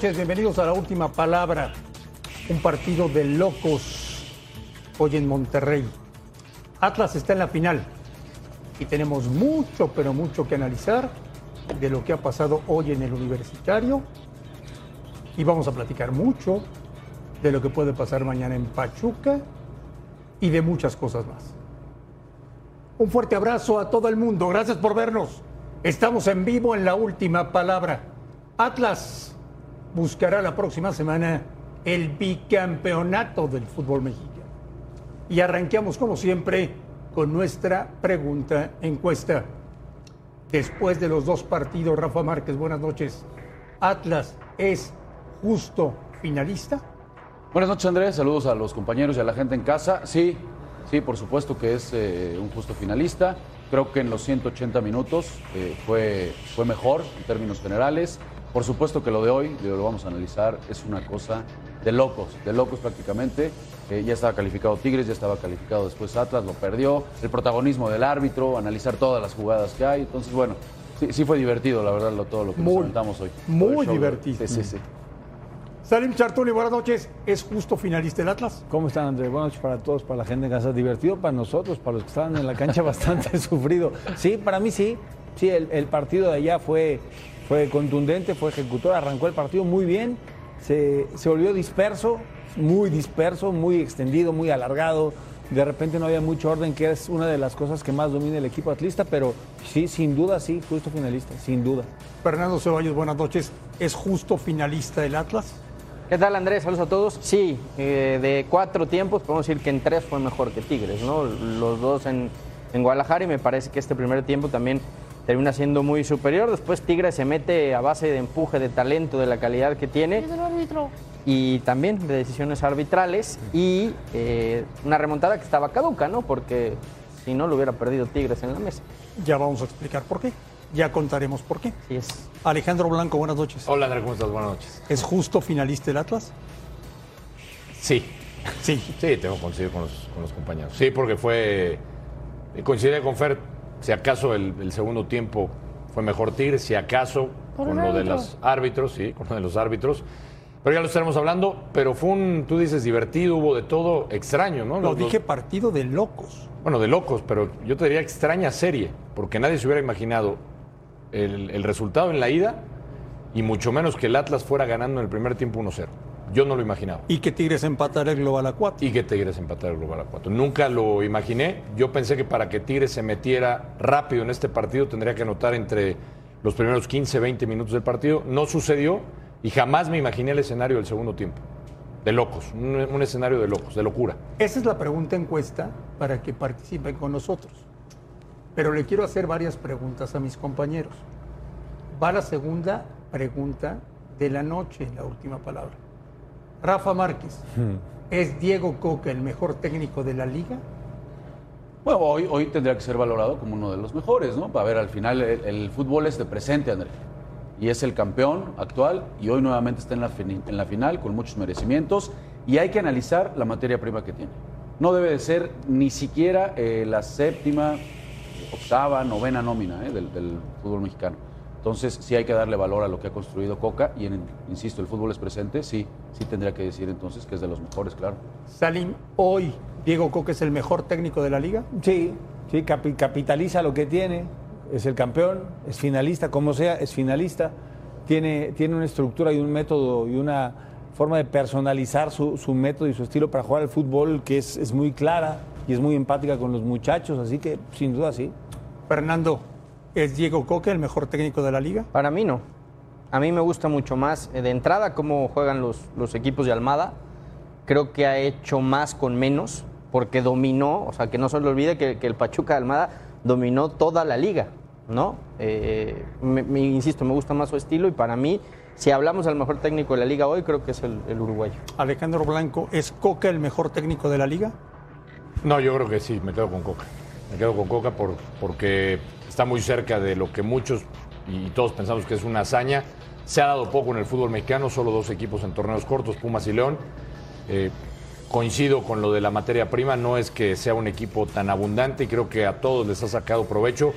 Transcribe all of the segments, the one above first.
Bienvenidos a la última palabra. Un partido de locos hoy en Monterrey. Atlas está en la final y tenemos mucho, pero mucho que analizar de lo que ha pasado hoy en el universitario y vamos a platicar mucho de lo que puede pasar mañana en Pachuca y de muchas cosas más. Un fuerte abrazo a todo el mundo, gracias por vernos. Estamos en vivo en la última palabra. Atlas buscará la próxima semana el bicampeonato del fútbol mexicano. Y arranqueamos como siempre con nuestra pregunta encuesta. Después de los dos partidos, Rafa Márquez, buenas noches. ¿Atlas es justo finalista? Buenas noches, Andrés. Saludos a los compañeros y a la gente en casa. Sí, sí, por supuesto que es eh, un justo finalista. Creo que en los 180 minutos eh, fue, fue mejor en términos generales. Por supuesto que lo de hoy, lo vamos a analizar, es una cosa de locos, de locos prácticamente. Eh, ya estaba calificado Tigres, ya estaba calificado después Atlas, lo perdió. El protagonismo del árbitro, analizar todas las jugadas que hay. Entonces, bueno, sí, sí fue divertido, la verdad, lo, todo lo que Muy, nos hoy. muy divertido. Sí, sí, sí. Salim Chartuni, buenas noches. ¿Es justo finalista el Atlas? ¿Cómo están, Andrés? Buenas noches para todos, para la gente en casa. Divertido para nosotros, para los que estaban en la cancha, bastante sufrido. Sí, para mí sí. Sí, el, el partido de allá fue, fue contundente, fue ejecutor, arrancó el partido muy bien, se, se volvió disperso, muy disperso, muy extendido, muy alargado. De repente no había mucho orden, que es una de las cosas que más domina el equipo atlista, pero sí, sin duda, sí, justo finalista, sin duda. Fernando Ceballos, buenas noches. ¿Es justo finalista el Atlas? ¿Qué tal Andrés? Saludos a todos. Sí, eh, de cuatro tiempos podemos decir que en tres fue mejor que Tigres, ¿no? Los dos en, en Guadalajara y me parece que este primer tiempo también termina siendo muy superior. Después Tigres se mete a base de empuje, de talento, de la calidad que tiene. Y también de decisiones arbitrales y eh, una remontada que estaba caduca, ¿no? Porque si no lo hubiera perdido Tigres en la mesa. Ya vamos a explicar por qué. Ya contaremos por qué. Así es. Alejandro Blanco, buenas noches. Hola, Andrés, ¿cómo estás? Buenas noches. ¿Es justo finalista el Atlas? Sí, Sí. sí, tengo que coincidir con los, con los compañeros. Sí, porque fue. Coincidí con Fer, si acaso el, el segundo tiempo fue mejor Tigres, si acaso con lo de los árbitros, sí, con lo de los árbitros. Pero ya lo estaremos hablando, pero fue un, tú dices, divertido, hubo de todo, extraño, ¿no? Lo Los- dije los- partido de locos. bueno, de locos, pero yo te diría extraña serie, porque nadie se hubiera imaginado el, el resultado en la ida y mucho menos que el Atlas fuera ganando en el primer tiempo 1-0. Yo no lo imaginaba. Y que Tigres empatara el Global a 4. y que Tigres empatara el global a 4. Nunca lo imaginé. Yo pensé que para que Tigres se metiera rápido en este partido tendría que anotar entre los primeros 15, 20 minutos del partido. No sucedió y jamás me imaginé el escenario del segundo tiempo. De locos, un, un escenario de locos, de locura. Esa es la pregunta encuesta para que participen con nosotros. Pero le quiero hacer varias preguntas a mis compañeros. Va la segunda pregunta de la noche, la última palabra. Rafa Márquez, ¿es Diego Coca el mejor técnico de la liga? Bueno, hoy, hoy tendría que ser valorado como uno de los mejores, ¿no? Para ver, al final el, el fútbol es de presente, André. Y es el campeón actual y hoy nuevamente está en la, fini- en la final con muchos merecimientos y hay que analizar la materia prima que tiene. No debe de ser ni siquiera eh, la séptima, octava, novena nómina ¿eh? del, del fútbol mexicano. Entonces sí hay que darle valor a lo que ha construido Coca y, en- insisto, el fútbol es presente, sí, sí tendría que decir entonces que es de los mejores, claro. Salim, hoy Diego Coca es el mejor técnico de la liga. Sí, sí, capi- capitaliza lo que tiene, es el campeón, es finalista, como sea, es finalista, tiene, tiene una estructura y un método y una forma de personalizar su, su método y su estilo para jugar al fútbol que es, es muy clara, y es muy empática con los muchachos, así que sin duda sí. Fernando, ¿es Diego Coque el mejor técnico de la liga? Para mí no. A mí me gusta mucho más eh, de entrada cómo juegan los, los equipos de Almada. Creo que ha hecho más con menos, porque dominó, o sea, que no se le olvide que, que el Pachuca de Almada dominó toda la liga, ¿no? Eh, me- me- insisto, me gusta más su estilo y para mí, si hablamos del mejor técnico de la liga hoy, creo que es el, el uruguayo. Alejandro Blanco, ¿es Coque el mejor técnico de la liga? No, yo creo que sí, me quedo con Coca. Me quedo con Coca por, porque está muy cerca de lo que muchos y todos pensamos que es una hazaña. Se ha dado poco en el fútbol mexicano, solo dos equipos en torneos cortos, Pumas y León. Eh, coincido con lo de la materia prima, no es que sea un equipo tan abundante y creo que a todos les ha sacado provecho,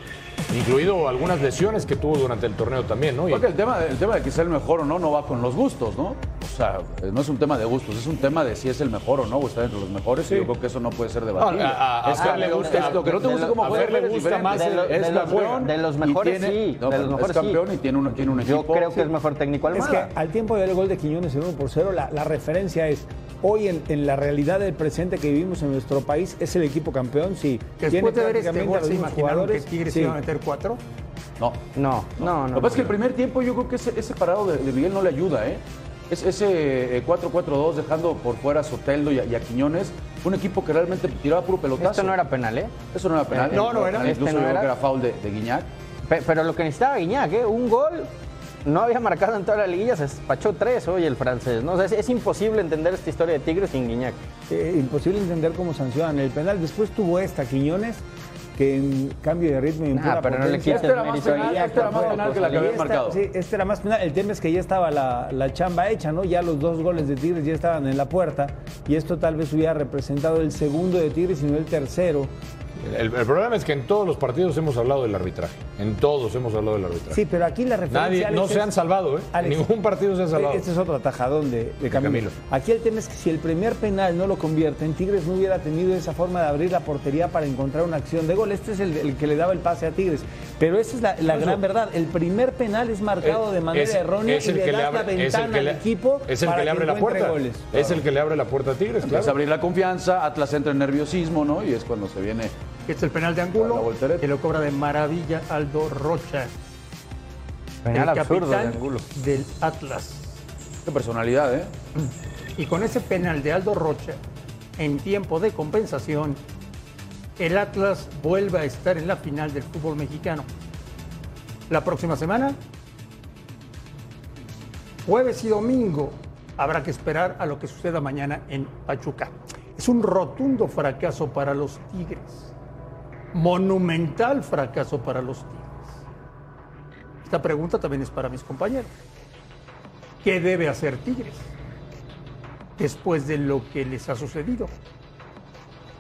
incluido algunas lesiones que tuvo durante el torneo también, ¿no? Y- Porque el tema, el tema de que sea el mejor o no no va con los gustos, ¿no? O sea, eh, no es un tema de gustos, es un tema de si es el mejor o no, o está entre los mejores, y yo creo que eso no puede ser debatible. A- a- es que a le gusta- es lo que no te gusta juega, Fer le es gusta más el- de, lo- es de campeón de los mejores tiene- sí, no, de los mejores es campeón sí. y tiene un, tiene un Yo equipo. creo que es mejor técnico Es Almada. que al tiempo del gol de Quiñones en 1 por 0, la, la referencia es, hoy en, en la realidad del presente que vivimos en nuestro país, ¿es el equipo campeón? Sí. Después de ver este gol, ¿se imaginaron que jugadores? Tigres Sí. iba a meter cuatro? No. No, no, no. Lo que pasa es que el primer tiempo yo creo que ese, ese parado de, de Miguel no le ayuda, ¿eh? Es- ese eh, 4-4-2 dejando por fuera a Soteldo y a, y a Quiñones, fue un equipo que realmente tiraba puro pelotazo. Esto no era penal, ¿eh? Eso no era penal. No, no era. Incluso Este no creo era. que era foul de, de Guiñac. Pe- Pero lo que necesitaba Guiñac, ¿eh? un gol, no había marcado en toda la liguilla, se despachó tres hoy el francés. ¿no? O sea, es, es imposible entender esta historia de Tigres sin Guiñac. Eh, imposible entender cómo sancionan el penal. Después tuvo esta Quiñones, que en cambio de ritmo y en Ah, pura pero no le Este era más penal, este era más penal que la que había marcado. Sí, este era más penal. El tema es que ya estaba la, la chamba hecha, ¿no? Ya los dos goles de Tigres ya estaban en la puerta y esto tal vez hubiera representado el segundo de Tigres y no el tercero. El, el problema es que en todos los partidos hemos hablado del arbitraje. En todos hemos hablado del arbitraje. Sí, pero aquí la referencia. Nadie, Alex, no es- se han salvado, ¿eh? Alex, ningún partido se han salvado. Este es otro atajadón de, de Camilo. Camilo. Aquí el tema es que si el primer penal no lo convierte en Tigres, no hubiera tenido esa forma de abrir la portería para encontrar una acción de gol. Este es el, el que le daba el pase a Tigres. Pero esa es la, la Eso. gran verdad. El primer penal es marcado Eh, de manera es- errónea es y el le que das abre- la es ventana que al le- equipo Es el para que le abre la puerta. goles. Es el que le abre la puerta a Tigres, claro. abrir la confianza, Atlas entra en nerviosismo, ¿no? Y es cuando se viene. Este es el penal de Angulo, que lo cobra de maravilla Aldo Rocha, Penal el absurdo de capitán Angulo. del Atlas. Qué personalidad, ¿eh? Y con ese penal de Aldo Rocha, en tiempo de compensación, el Atlas vuelve a estar en la final del fútbol mexicano. La próxima semana, jueves y domingo, habrá que esperar a lo que suceda mañana en Pachuca. Es un rotundo fracaso para los Tigres. Monumental fracaso para los Tigres. Esta pregunta también es para mis compañeros. ¿Qué debe hacer Tigres? después de lo que les ha sucedido?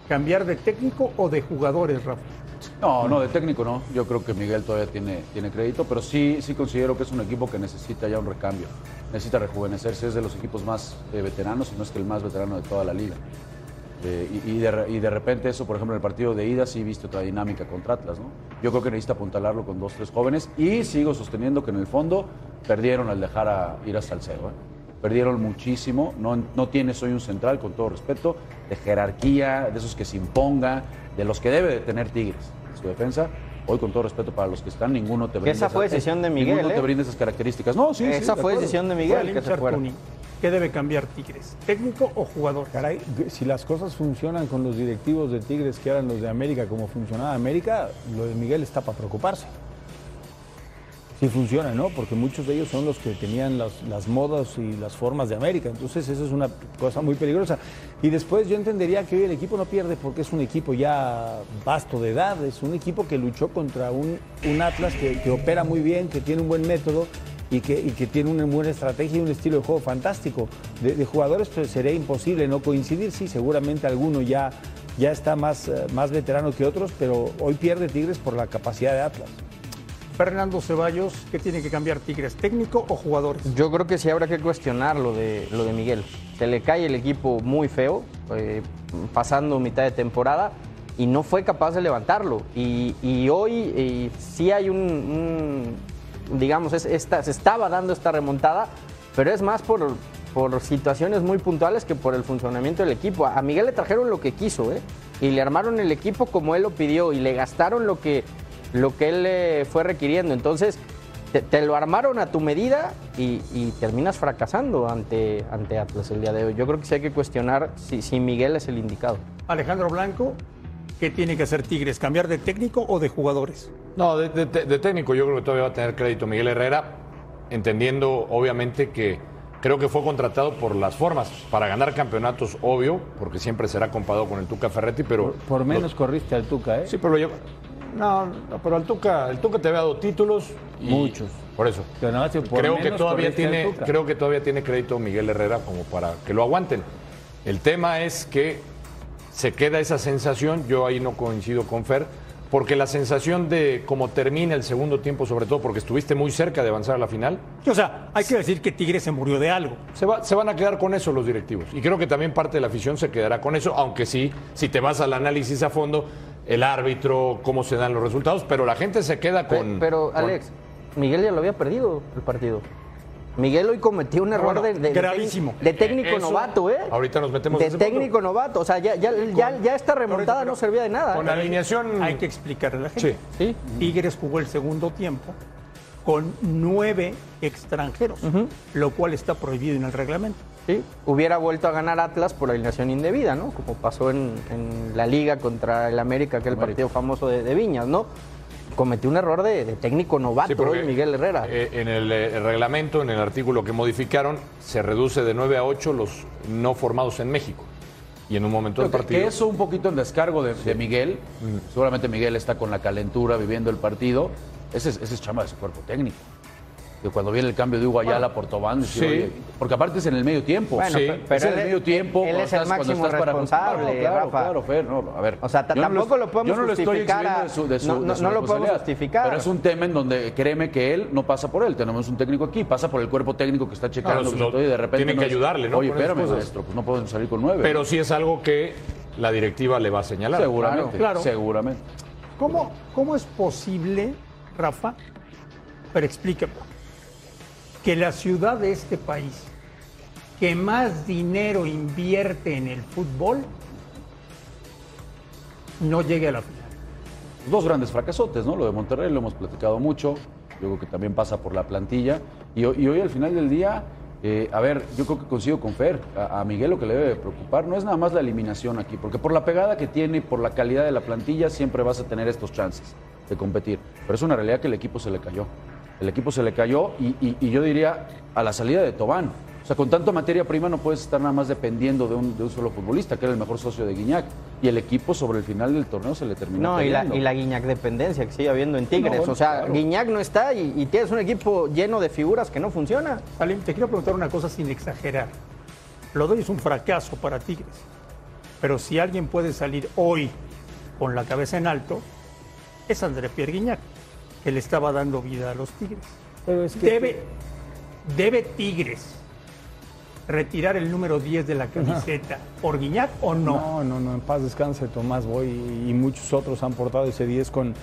¿Cambiar de técnico o de jugadores, Rafa? No, no, de técnico no. Yo creo que Miguel todavía tiene, tiene crédito, pero sí, sí considero que es un equipo que necesita ya un recambio. Necesita rejuvenecerse, es de los equipos más eh, veteranos, si no es que el más veterano de toda la liga. Y, de, repente eso, por ejemplo, en el partido de ida sí viste otra dinámica contra Atlas, ¿no? Yo creo que necesita apuntalarlo con dos, tres jóvenes y sigo sosteniendo que en el fondo perdieron al dejar a ir a Salcedo, ¿eh? Perdieron muchísimo, no, no tienes hoy un central, con todo respeto, de jerarquía, de esos que se imponga, de los que debe de tener Tigres su defensa. Hoy, con todo respeto para los que están, ninguno te brinda esa fue esas- decisión de ninguno Miguel, te ¿eh? brinda esas características. No, sí, sí, Esa fue decisión de Miguel el que se fuera. ¿Qué debe cambiar Tigres? ¿Técnico o jugador? Caray, si las cosas funcionan con los directivos de Tigres que eran los de América como funcionaba América, lo de Miguel está para preocuparse. Sí funciona, ¿no? Porque muchos de ellos son los que tenían las, las modas y las formas de América. Entonces eso es una cosa muy peligrosa. Y después yo entendería que hoy el equipo no pierde porque es un equipo ya vasto de edad, es un equipo que luchó contra un, un Atlas que, opera muy bien, que tiene un buen método y que, que tiene una buena estrategia y un estilo de juego fantástico. De, de jugadores pues, sería imposible no coincidir, sí, seguramente alguno ya, ya está más, eh, más veterano que otros, pero hoy pierde Tigres por la capacidad de Atlas. Fernando Ceballos, ¿qué tiene que cambiar Tigres? ¿Técnico o jugadores? Yo creo que sí habrá que cuestionar lo de, lo de Miguel. Se le cae el equipo muy feo, eh, pasando mitad de temporada, y no fue capaz de levantarlo. Y, hoy eh, sí hay un, digamos, es- esta, se estaba dando esta remontada, pero es más por, por situaciones muy puntuales que por el funcionamiento del equipo. A Miguel le trajeron lo que quiso, ¿eh? Y le armaron el equipo como él lo pidió y le gastaron lo que, lo que él le fue requiriendo. Entonces, te, te lo armaron a tu medida y, y terminas fracasando ante, ante Atlas el día de hoy. Yo creo que sí hay que cuestionar si, si Miguel es el indicado. Alejandro Blanco, ¿qué tiene que hacer Tigres? ¿Cambiar de técnico o de jugadores? No, de, de- de técnico yo creo que todavía va a tener crédito Miguel Herrera, entendiendo obviamente que creo que fue contratado por las formas, para ganar campeonatos, obvio, porque siempre será comparado con el Tuca Ferretti, pero... Por menos corriste al Tuca, ¿eh? Sí, pero lo No, no, pero el Tuca, el Tuca te había dado títulos. y- Muchos. Por eso. Pero por creo que todavía tiene, creo que todavía tiene crédito Miguel Herrera como para que lo aguanten. El tema es que se queda esa sensación, yo ahí no coincido con Fer, porque la sensación de cómo termina el segundo tiempo, sobre todo porque estuviste muy cerca de avanzar a la final, O sea, hay que decir que Tigres se murió de algo. se, va- se van a quedar con eso los directivos. Y creo que también parte de la afición se quedará con eso, aunque sí, si te vas al análisis a fondo, el árbitro, cómo se dan los resultados, pero la gente se queda con... Pero, con- Alex, Miguel ya lo había perdido el partido. Miguel hoy cometió un error bueno, de, gravísimo. técnico- de técnico eso, novato, ¿eh? ahorita nos metemos De en ese punto. técnico novato. O sea, ya, ya, ya, ya esta remontada no servía de nada. Con ¿eh? alineación... Hay que explicarle a la gente. Sí. Sí. Tigres jugó el segundo tiempo con nueve extranjeros, lo cual está prohibido en el reglamento. Sí, hubiera vuelto a ganar Atlas por alineación indebida, ¿no? Como pasó en, en la liga contra el América, aquel partido famoso de, de Viñas, ¿no? Cometió un error de, de técnico novato Sí, porque, hoy Miguel Herrera. eh, en el, eh, el reglamento, en el artículo que modificaron, se reduce de 9 a 8 los no formados en México. Y en un momento del partido. que eso un poquito en descargo de, de Miguel. Seguramente Miguel está con la calentura viviendo el partido. Ese es, ese es chamba de su cuerpo técnico. Que cuando viene el cambio de Hugo Ayala por Tobán, sí. oye, porque aparte es en el medio tiempo. Bueno, Sí. pe- pero es en el medio tiempo. él cuando es el estás- máximo estás para- responsable, No, claro, Rafa. claro, Fer, no, a ver. O sea, no tampoco lo podemos yo no estoy justificar eximiendo a- de su- de su- no- de no- su no lo podemos justificar. Pero es un tema en donde créeme que él no pasa por él. Tenemos un técnico aquí, pasa por el cuerpo técnico que está checando No, estoy y de repente. tiene que ayudarle, ¿no? Oye, espérame, maestro, pues no pueden salir con nueve. Pero sí es algo que la directiva le va a señalar. seguramente, Claro. seguramente. ¿Cómo, ¿Cómo es posible, Rafa, pero explíqueme, que la ciudad de este país que más dinero invierte en el fútbol no llegue a la final? Dos grandes fracasotes, ¿no? Lo de Monterrey lo hemos platicado mucho. Yo creo que también pasa por la plantilla. Y, ho- y hoy al final del día, eh, a ver, yo creo que coincido con Fer. A, a Miguel lo que le debe preocupar no es nada más la eliminación aquí, porque por la pegada que tiene y por la calidad de la plantilla siempre vas a tener estos chances de competir. Pero es una realidad que el equipo se le cayó. El equipo se le cayó y, y- y yo diría a la salida de Tobán. O sea, con tanta materia prima no puedes estar nada más dependiendo de un, de un solo futbolista, que era el mejor socio de Guiñac. Y el equipo sobre el final del torneo se le terminó No, y la, y la Guiñac dependencia que sigue habiendo en Tigres. bueno, o sea, claro. Guiñac no está y, y tienes un equipo lleno de figuras que no funciona. Salim, te quiero preguntar una cosa sin exagerar. Lo doy es un fracaso para Tigres. Pero si alguien puede salir hoy con la cabeza en alto, es André Pierre Guignac, que le estaba dando vida a los Tigres. Pero es que- Debe, debe Tigres retirar el número 10 de la camiseta por Guiñac o no? No, no, no, en paz descanse Tomás Boy y, y muchos otros han portado ese 10 con,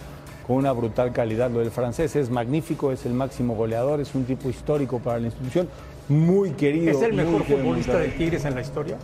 con una brutal calidad. Lo del francés es magnífico, es el máximo goleador, es un tipo histórico para la institución, muy querido. ¿Es el mejor futbolista de. Tigres en la historia?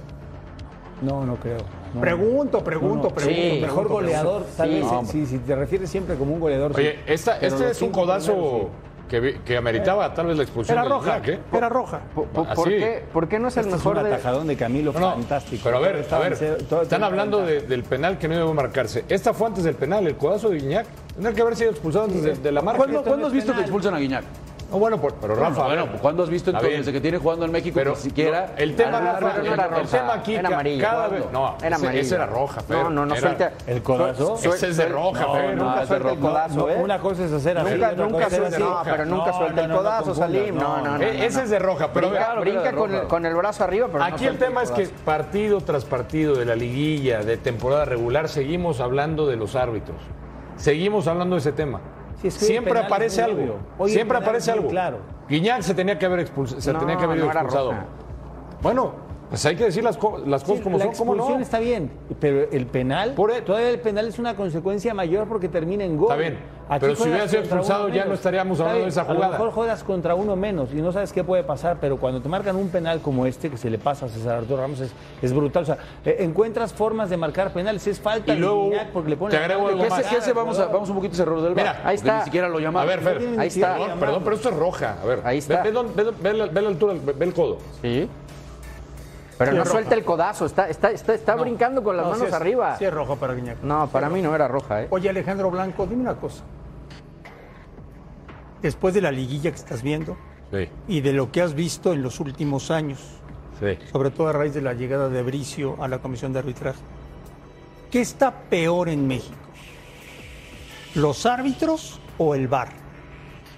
No, no creo. No. Pregunto, pregunto, No, no. pregunto. Sí. pregunto, Mejor goleador, pregunto. tal Sí, vez, sí, si te refieres siempre como un goleador. sí. Oye, esta, este es un codazo que, ameritaba tal vez la expulsión Era roja, Guiñac, ¿eh? era roja. ¿Por, por- qué, por qué no es el Este es mejor un de.? atajadón de Camilo No, fantástico. Pero a ver, a ver, todo están hablando de- del penal que no debe marcarse. Esta fue antes del penal, el codazo de Guiñac. Tendría que haber sido expulsado antes de, de la marca. ¿Cuándo, ¿cuándo has visto que expulsan a Guiñac? No, bueno, por- pero Rafa, bueno, bueno, ¿cuándo has visto entonces desde que tiene jugando en México Pero que siquiera no, el tema, Rafa, no el, era el roja, tema aquí, era cada vez, no, Era ese, amarilla. ese era roja, Fer. No, no, no suelta. ¿El codazo? Ese es de roja, no, Fer. nunca No, es suelta el roja. codazo, No, ¿eh? Una cosa es hacer así, Nunca, nunca suelta, no, pero nunca No, suelta no, el codazo, Salim. No, no, no. Ese es de roja, pero Brinca, con, el, el brazo arriba, pero no Aquí el tema es que partido tras partido de la liguilla, de temporada regular, seguimos hablando de los árbitros. Seguimos hablando de ese tema. Siempre aparece algo. Siempre penal aparece algo. claro. Guiñac se tenía que haber expulsado, se No, tenía que haber no expulsado. Bueno, Pues hay que decir las, co- las cosas Sí, como la son, ¿cómo expulsión no? está bien, pero el penal, Por e- todavía el penal es una consecuencia mayor porque termina en gol. Está bien, Aquí pero si hubiera sido expulsado, ya no estaríamos hablando de esa A jugada. lo mejor juegas contra uno menos y no sabes qué puede pasar, pero cuando te marcan un penal como este que se le pasa a César Arturo Ramos es, es brutal. O sea, eh, encuentras formas de marcar penales, es falta Y luego, porque le pone te agrego algo de ¿Qué más. ese, qué vamos, a, vamos un poquito a ese error del VAR, Mira, ahí está. Ni siquiera lo A llamaron. ver, Fer. Ahí está. Perdón, perdón, pero esto es roja. A ver, Ahí está. Ve, ve dónde- ve- ve la, ve la altura, ve, ve el codo. Sí. Pero Sí, no suelta el codazo, está, está, está, está brincando con las No, manos sí es- arriba. Sí es roja para Guiñac. No, para mí no era roja, ¿eh? Oye, Alejandro Blanco, dime una cosa. Después de la liguilla que estás viendo Sí, y de lo que has visto en los últimos años, sí. sobre todo a raíz de la llegada de Bricio a la comisión de arbitraje, ¿qué está peor en México? ¿Los árbitros o el VAR?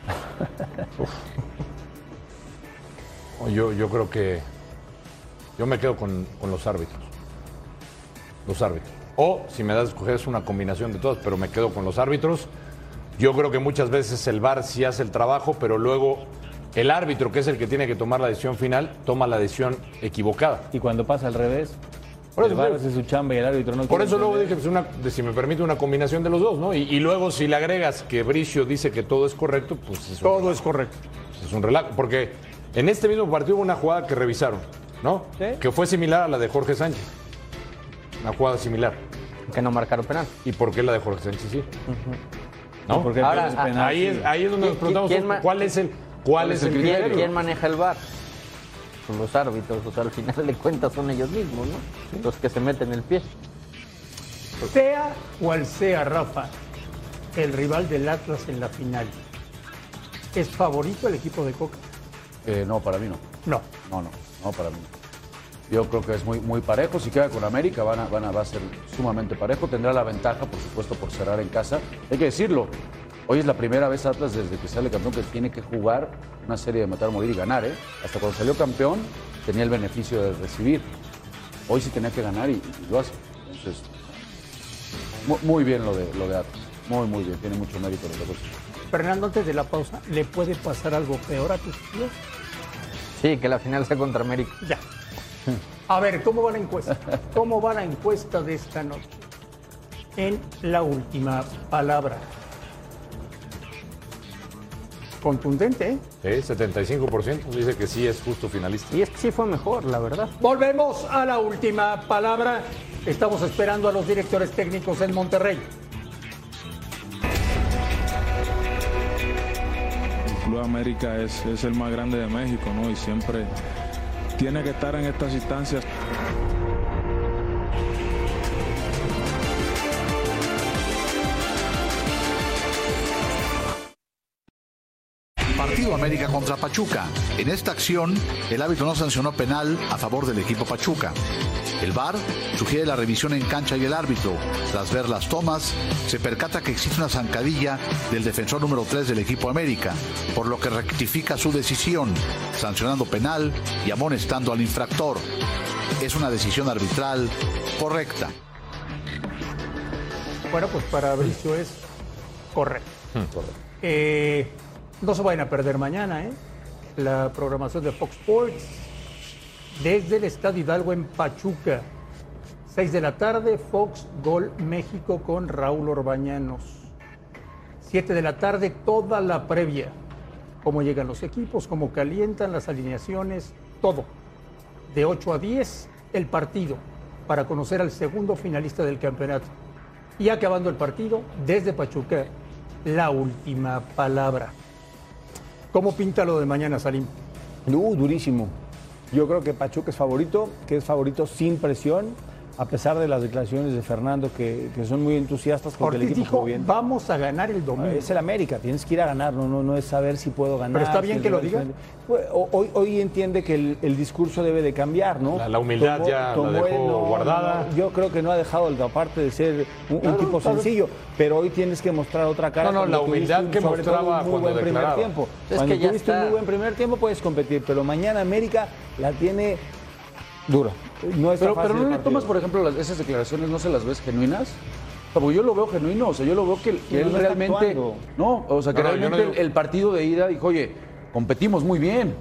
Yo, yo creo que yo me quedo con, con los árbitros. Los árbitros. O si me das a escoger es una combinación de todas, pero me quedo con los árbitros. Yo creo que muchas veces el VAR sí hace el trabajo, pero luego el árbitro, que es el que tiene que tomar la decisión final, toma la decisión equivocada. Y cuando pasa al revés, Por el eso, VAR hace su chamba y el árbitro no Por eso luego dije, pues una, de- si me permite, una combinación de los dos, ¿no? Y, y luego si le agregas que Bricio dice que todo es correcto, pues es un, Todo es correcto. es un relajo. Porque en este mismo partido hubo una jugada que revisaron, ¿no? Sí. Que fue similar a la de Jorge Sánchez. Una jugada similar. Que no marcaron penal. ¿Y por qué la de Jorge Sánchez sí? ¿No? Porque Ahora, penal, ahí, es, ahí es donde nos ¿Quién- preguntamos quién cuál es el, cuál es el ¿Quién, criterio. quién maneja el VAR? Pues los árbitros, o sea, al final de cuentas son ellos mismos, ¿no? Los que se meten el pie. Sea cual sea, Rafa, el rival del Atlas en la final, ¿es favorito el equipo de Coca? Eh, no, para mí no. No. No, no, no para mí. Yo creo que es muy, muy parejo. Si queda con América, van a, van a, va a ser sumamente parejo. Tendrá la ventaja, por supuesto, por cerrar en casa. Hay que decirlo. Hoy es la primera vez Atlas desde que sale campeón que tiene que jugar una serie de matar, morir y ganar. ¿eh? Hasta cuando salió campeón tenía el beneficio de recibir. Hoy sí tenía que ganar y, lo hace. Entonces, mu- muy, bien lo de, lo de Atlas. Muy, muy bien. Tiene mucho mérito lo de. Fernando, antes de la pausa, ¿le puede pasar algo peor a tus tíos? Sí, que la final sea contra América. Ya. A ver, ¿cómo va la encuesta? ¿Cómo va la encuesta de esta noche? En la última palabra. Contundente, ¿eh? Sí, 75% dice que sí es justo finalista. Y es que sí fue mejor, la verdad. Volvemos a la última palabra. Estamos esperando a los directores técnicos en Monterrey. América es, es el más grande de México, ¿no? Y siempre tiene que estar en estas instancias. América contra Pachuca. En esta acción, el árbitro no sancionó penal a favor del equipo Pachuca. El VAR sugiere la revisión en cancha y el árbitro, tras ver las tomas, se percata que existe una zancadilla del defensor número 3 del equipo América, por lo que rectifica su decisión, sancionando penal y amonestando al infractor. Es una decisión arbitral correcta. Bueno, pues para Bricio es correcto. Eh, no se vayan a perder mañana, ¿eh? La programación de Fox Sports desde el Estadio Hidalgo en Pachuca. 6 de la tarde, Fox Gol México con Raúl Orbañanos. 7 de la tarde, toda la previa. Cómo llegan los equipos, cómo calientan las alineaciones, todo. De 8 a 10, el partido para conocer al segundo finalista del campeonato. Y acabando el partido, desde Pachuca, la última palabra. ¿Cómo pinta lo de mañana, Salim? Uh, durísimo. Yo creo que Pachuca es favorito, que es favorito sin presión, a pesar de las declaraciones de Fernando que, que son muy entusiastas porque el Ortiz equipo dijo, bien. vamos a ganar el domingo. Es el América, tienes que ir a ganar, no, no, no es saber si puedo ganar. Pero está bien si el que lo diga. Hoy, hoy entiende que el, el discurso debe de cambiar, ¿no? La- la humildad ya la dejó guardada. yo creo que no ha dejado, el- aparte de ser un, un tipo sencillo, pero hoy tienes que mostrar otra cara. No, no, la humildad un- que sobre todo mostraba un muy cuando buen primer tiempo. Es cuando que ya tuviste un muy buen primer tiempo puedes competir, pero mañana América la tiene dura. No Pero, fácil pero no le tomas, por ejemplo, las- esas declaraciones, ¿no se las ves genuinas? O sea, porque yo lo veo genuino, o sea, yo lo veo que, que No, él realmente... actuando. No, o sea, que No, no realmente el, el partido de ida dijo, oye, competimos muy bien.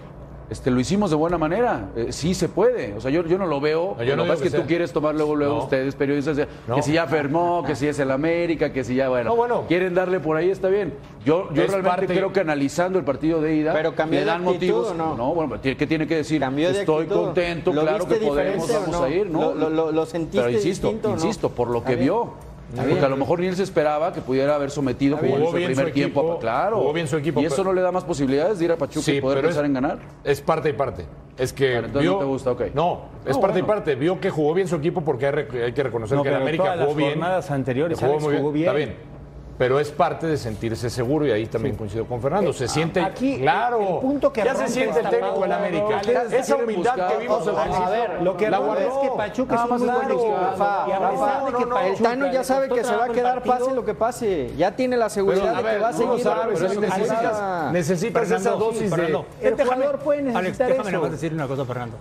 Este, lo hicimos de buena manera. Eh, sí se puede. O sea, yo, yo no lo veo. No, yo lo no es que, que tú quieres tomar luego, luego No. ustedes, periodistas, que si ya firmó, que si es el América, que si ya, bueno, No, bueno. quieren darle por ahí, está bien. Yo, yo Es realmente parte- creo que analizando el partido de ida, Pero le de dan actitud, motivos. ¿o no? No, bueno, ¿qué tiene que decir? De Estoy contento, ¿Lo claro que podemos, vamos no? a ir, ¿no? ¿Lo- lo- lo- sentiste Pero insisto, distinto insisto, por lo que vio. Porque bien. a lo mejor ni él se esperaba que pudiera haber sometido Jugó en su bien primer su tiempo. equipo, claro. jugó bien su equipo, Y eso pero- no le da más posibilidades de ir a Pachuca Sí, y poder pensar es, en ganar. Es parte y parte. Es que vio, no te gusta, ok. No, es No, parte bueno. y parte. Vio que jugó bien su equipo porque hay, que reconocer No, que pero América jugó las bien. jornadas anteriores, jugó Alex, muy bien. jugó bien. Está bien. Pero es parte de sentirse seguro y ahí también coincido con Fernando. Se siente aquí, claro. el- el punto que ya se siente el técnico del pauta, América. no, Esa humildad buscar- que vimos al a ver, Lo que la es que Pachuca es Nada un muy buen claro. equipo. Rafa, Y a pesar de que el Pachuca Tano ya sabe que se va a trabajo el quedar pase lo que pase. Ya tiene la seguridad Pero, de que ver, va a no seguir. sabes, pero necesitas, necesita- necesitas esa Fernando, dosis de... Fernando, El déjame- jugador puede Alex, necesitar déjame más eso. decir una cosa, Fernando.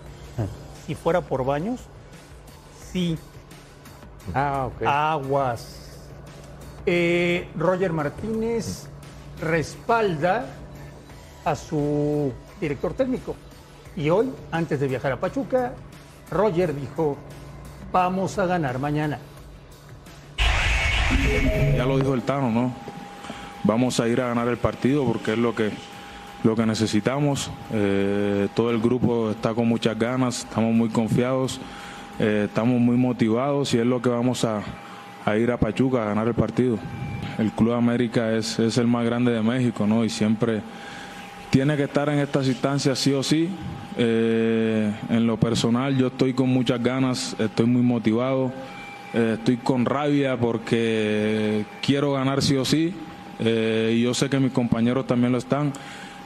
Si fuera por baños, sí, Ah, ok. aguas. Eh, Roger Martínez respalda a su director técnico. Y hoy, antes de viajar a Pachuca, Roger dijo, vamos a ganar mañana. Ya lo dijo el Tano, ¿no? Vamos a ir a ganar el partido porque es lo que, lo que necesitamos. Eh, todo el grupo está con muchas ganas, estamos muy confiados, eh, estamos muy motivados y es lo que vamos a, a ir a Pachuca a ganar el partido. El Club América es, es el más grande de México, ¿no? Y siempre tiene que estar en estas instancias sí o sí. Eh, en lo personal yo estoy con muchas ganas, estoy muy motivado, eh, estoy con rabia porque quiero ganar sí o sí. eh, y yo sé que mis compañeros también lo están.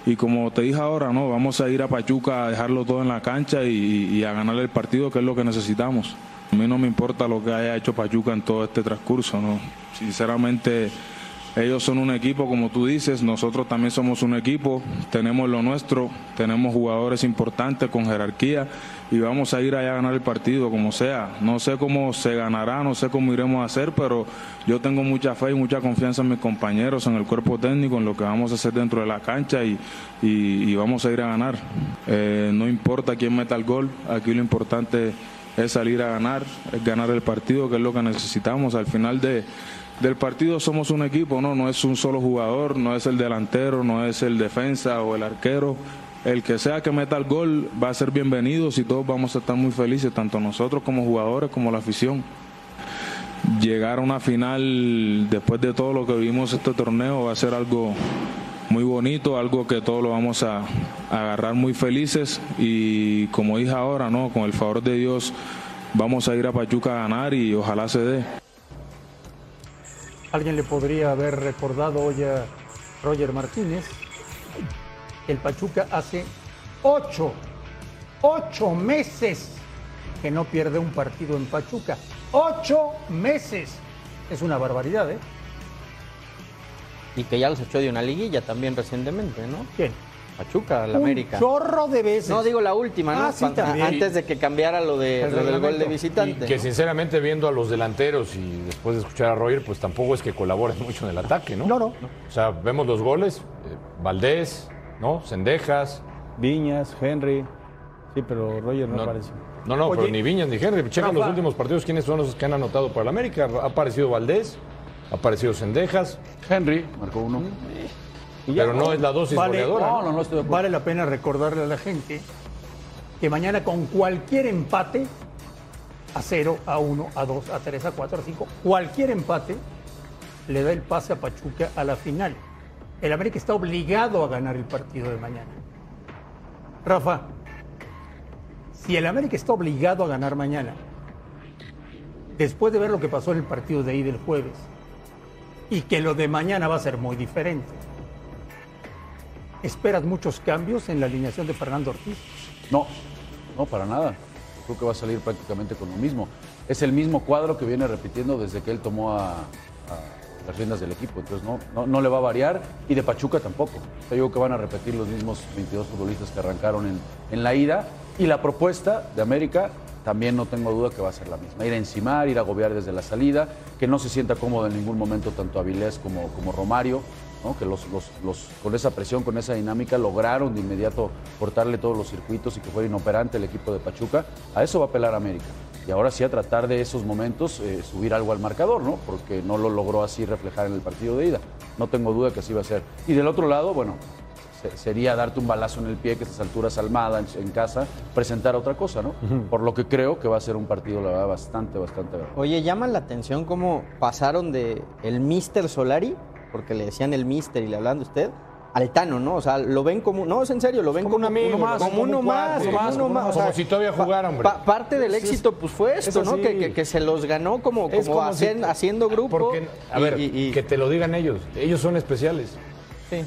Y como te dije ahora, no, vamos a ir a Pachuca a dejarlo todo en la cancha y, y a ganar el partido, que es lo que necesitamos. A mí no me importa lo que haya hecho Pachuca en todo este transcurso, no. Sinceramente, ellos son un equipo, como tú dices, nosotros también somos un equipo, tenemos lo nuestro, tenemos jugadores importantes con jerarquía y vamos a ir allá a ganar el partido como sea. No sé cómo se ganará, no sé cómo iremos a hacer, pero yo tengo mucha fe y mucha confianza en mis compañeros, en el cuerpo técnico, en lo que vamos a hacer dentro de la cancha y, y- vamos a ir a ganar. Eh, no importa quién meta el gol, aquí lo importante es salir a ganar, es ganar el partido, que es lo que necesitamos. Al final de, del partido somos un equipo, ¿no? No es un solo jugador, no es el delantero, no es el defensa o el arquero. El que sea que meta el gol va a ser bienvenido y todos vamos a estar muy felices, tanto nosotros como jugadores como la afición. Llegar a una final después de todo lo que vimos este torneo va a ser algo muy bonito, algo que todos lo vamos a, agarrar muy felices y como dije ahora, no, con el favor de Dios vamos a ir a Pachuca a ganar y ojalá se dé. Alguien le podría haber recordado hoy a Roger Martínez que el Pachuca hace ocho, ocho meses que no pierde un partido en Pachuca. Ocho meses. Es una barbaridad, ¿eh? Y que ya los echó de una liguilla también recientemente, ¿no? ¿Quién? Pachuca, la Un América. chorro de veces. No, digo la última, ¿no? Ah, sí, también. Antes de que cambiara lo, de, El lo del gol de reglamento. Y visitante. que ¿no? sinceramente viendo a los delanteros y después de escuchar a Roger, pues tampoco es que colaboren mucho en el ataque, ¿no? No, no. O sea, vemos los goles, eh, Valdés, ¿no? Cendejas. Viñas, Henry. Sí, pero Roger no, No, aparece. no, no, Oye, pero ni Viñas ni Henry. Checan Rafa. los últimos partidos, quiénes son los que han anotado para la América. Ha aparecido Valdés, ha aparecido Cendejas, Henry marcó uno. Y ya pero no es la dosis Vale, goleadora. No, no, no estoy de acuerdo. Vale la pena recordarle a la gente que mañana con cualquier empate, a 0, a 1, a 2, a 3, a 4, a 5, cualquier empate le da el pase a Pachuca a la final. El América está obligado a ganar el partido de mañana. Rafa, si el América está obligado a ganar mañana, después de ver lo que pasó en el partido de ahí del jueves, y que lo de mañana va a ser muy diferente, ¿Esperas muchos cambios en la alineación de Fernando Ortiz? No, no, para nada. Creo que va a salir prácticamente con lo mismo. Es el mismo cuadro que viene repitiendo desde que él tomó a, las riendas del equipo. Entonces no, no, le va a variar y de Pachuca tampoco. Yo creo que van a repetir los mismos 22 futbolistas que arrancaron en, en la ida. Y la propuesta de América también no tengo duda que va a ser la misma. Ir a encimar, ir a agobiar desde la salida, que no se sienta cómodo en ningún momento tanto Avilés como, como Romario, ¿no? que los, los- los- con esa presión, con esa dinámica, lograron de inmediato cortarle todos los circuitos y que fuera inoperante el equipo de Pachuca. A eso va a apelar América. Y ahora sí a tratar de esos momentos eh, subir algo al marcador, ¿no? Porque no lo logró así reflejar en el partido de ida. No tengo duda que así va a ser. Y del otro lado, bueno, sería darte un balazo en el pie que a estas alturas Almada en, en casa presentar otra cosa, ¿no? Por lo que creo que va a ser un partido, la verdad, bastante, bastante bravo. Oye, llama la atención cómo pasaron de el Mister Solari, porque le decían el Mister y le hablaban de usted, al Tano, ¿no? O sea, lo ven como, no, es en serio, lo ven Como como, un amigo, uno más, como como un uno más, como como uno un- más. o como sea, si todavía jugara, hombre. pa- parte del éxito, pues fue esto, es ¿no? Que, que- que se los ganó como, como como si- hacen- haciendo grupo. Porque, a y- ver, y- y- que te lo digan ellos. Ellos son especiales. sí,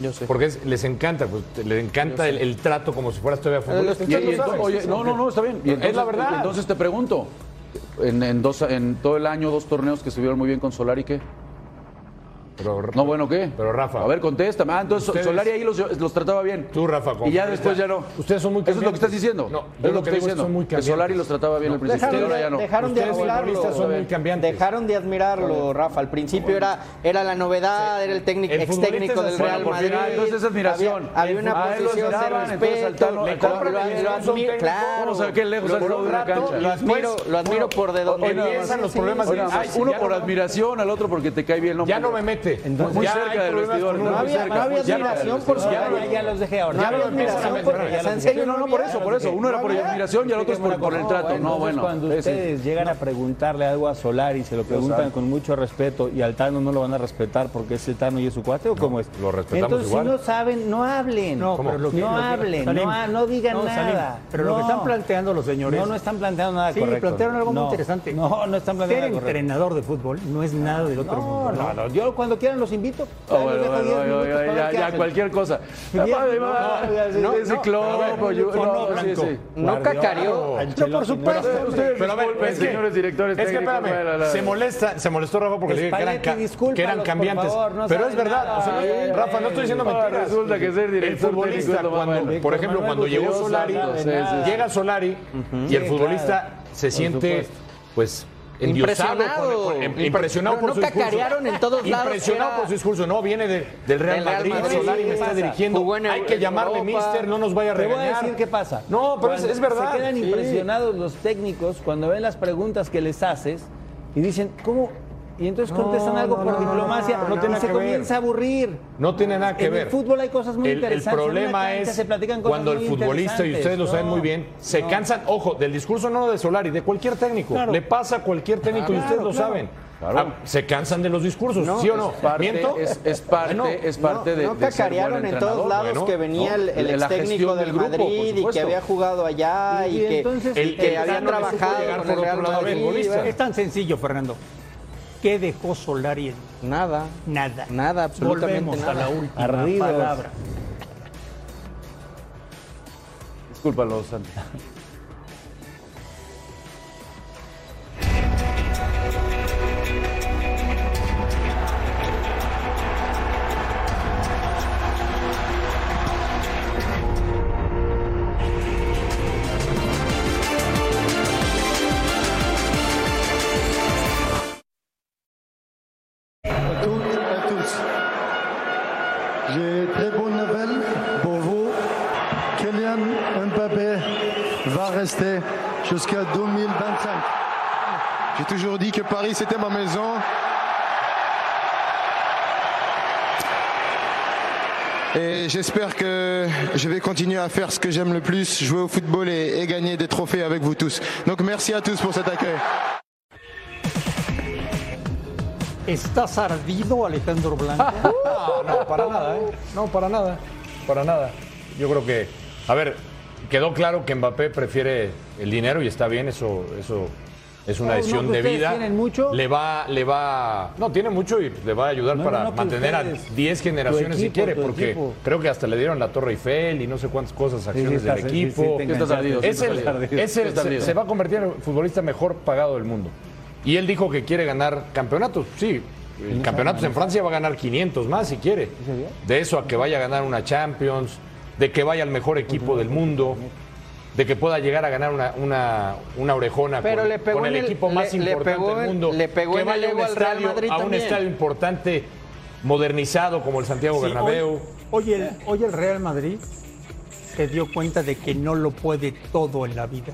yo sé. Porque es- les encanta, pues, les encanta el, el trato como si fueras todavía futbolista. Y- y Ustedes lo ento- saben. oye, no, no, no, está bien. Y es la verdad. Entonces te pregunto, en, en dos, en todo el año, dos torneos que estuvieron muy bien con Solari, ¿qué? Pero, No, bueno, ¿qué? Pero, Rafa. A ver, contéstame. Ah, entonces Ustedes- Solari ahí los, los trataba bien. Tú, Rafa, Y ya después ya no. Ustedes son muy Eso es lo que cambiantes. estás diciendo. No, es yo lo lo que que estoy diciendo. son muy que Solari cambiantes. los trataba bien al principio. Dejaron, de, ya no. dejaron de admirarlo. son muy cambiantes. Dejaron de admirarlo, Rafa. Al principio era, era la novedad, era el técnico, El ex técnico del. Real Madrid. ah, entonces es admiración. Había, había una Ah, posición de respeto. Al Tano- lo- admiro- Claro. Vamos a ver qué lejos estado de la lo- cancha. Lo admiro, lo admiro por de donde empiezan los Sí, problemas sí, sí, sí. uno por no- admiración, al otro porque te cae bien. No, Ya no me mete. Muy Ya cerca hay del problemas vestidor. con No, muy había- cerca. no había admiración por. Solari. Ya, ya los dejé ahora. No había Ya admiración los por- dejé, ya los ¿en dejé. serio No, no, no por eso, por eso. Uno era por admiración y el otro es por, el trato. No, entonces bueno. Cuando sí, sí. ustedes llegan a preguntarle algo a Solari, se lo preguntan con mucho respeto y al Tano no lo van a respetar porque es el Tano y es su cuate o cómo es. lo respetamos Entonces, igual. si no saben, no hablen. No, ¿Cómo? pero lo que- no hablen, no, no digan no, nada. pero lo que No. están planteando los señores. No, no están planteando nada Sí, correcto. plantearon algo muy No, interesante. No, no están planteando Ser nada correcto. entrenador de fútbol no es nada del otro No, mundo. no, no, yo cuando quieran los invito. Ahí bueno, bueno, 10 bueno, minutos ya, ya, ya, cualquier cosa. No, no, ese no, club, a ver, pues, yo- o no, no, sí, Blanco. sí. No cacareó. No, por supuesto. Ustedes Pero a ver, disculpen, es que- señores directores Es que espérame, la, la, la. se molesta, se molestó Rafa porque le dije que eran, que cambiantes. favor, no pero es verdad, o sea, Rafa, no estoy diciendo Ah, mentiras. resulta que ser director el futbolista cuando, por ejemplo, cuando llegó Solari, llega Solari y el futbolista se siente, pues, Impresionado. con- impresionado por no su discurso. cacarearon en todos lados Impresionado por su discurso. No, viene de- del Real Madrid, Madrid, Solari me ¿qué está dirigiendo. Hay que llamarle Europa. mister, no nos vaya a Te voy a regañar. decir qué pasa. No, pero es, verdad. Se quedan Sí. impresionados los técnicos cuando ven las preguntas que les haces y dicen, ¿cómo? Y entonces No, contestan algo no, por no, diplomacia no, no y se ver. comienza a aburrir. No tiene nada que en ver. el fútbol hay cosas muy El- el, interesantes. En una problema cancha es se platican cosas cuando el muy futbolista, y ustedes lo saben No, muy bien, se no. cansan, ojo, del discurso no de Solari, de cualquier técnico. Claro. Le pasa a cualquier técnico y Claro, ustedes lo saben. Claro. Ah, se cansan de los discursos, ¿sí o no? Es parte, ¿Miento? es, es parte, Bueno, es parte no, de, no cacarearon en todos lados bueno, que venía ¿no? el, el ex técnico del del grupo, por Madrid y que había jugado allá Y- y, y que, entonces- y El- que el había trabajado con por el Real otro lado al Madrid. futbolista. Es tan sencillo, Fernando. ¿Qué dejó Solari en Nada, nada? nada, absolutamente Volvemos nada. a la última Ardidos. palabra. Discúlpalo, Santi. Paris c'était ma maison. Et j'espère que je vais continuer à faire ce que j'aime le plus, jouer au football et, et gagner des trophées avec vous tous. Donc merci à tous pour cet accueil. ¿Estás ardido, Alejandro Blanco? No, no, para nada, ¿eh? No, para nada. Para nada. Yo creo que, a ver, quedó claro que Mbappé prefiere el dinero y está bien, eso, eso es una decisión no, de vida. tienen mucho. Le va, le va, no, tiene mucho y le va a ayudar No, para no, no, que mantener a ustedes, 10 generaciones si equipo, quiere, porque equipo. creo que hasta le dieron la Torre Eiffel y no sé cuántas cosas, acciones sí, del sí, equipo. sí, te ¿Qué estás ardido? Es Sí, el, estás ardido. es el- Estás se, va a convertir en el futbolista mejor pagado del mundo. Y él dijo que quiere ganar campeonatos. Sí, el campeonatos en Francia va a ganar 500 más si quiere. De eso a que vaya a ganar una Champions, de que vaya al mejor equipo del mundo. De que pueda llegar a ganar una, una, una orejona Pero con, le pegó con el equipo más le- le importante pegó del mundo. le pegó que vaya a un ego al Real estadio, a un estadio importante, modernizado como el Santiago Sí, Bernabéu. hoy, hoy el, hoy el Real Madrid se dio cuenta de que no lo puede todo en la vida.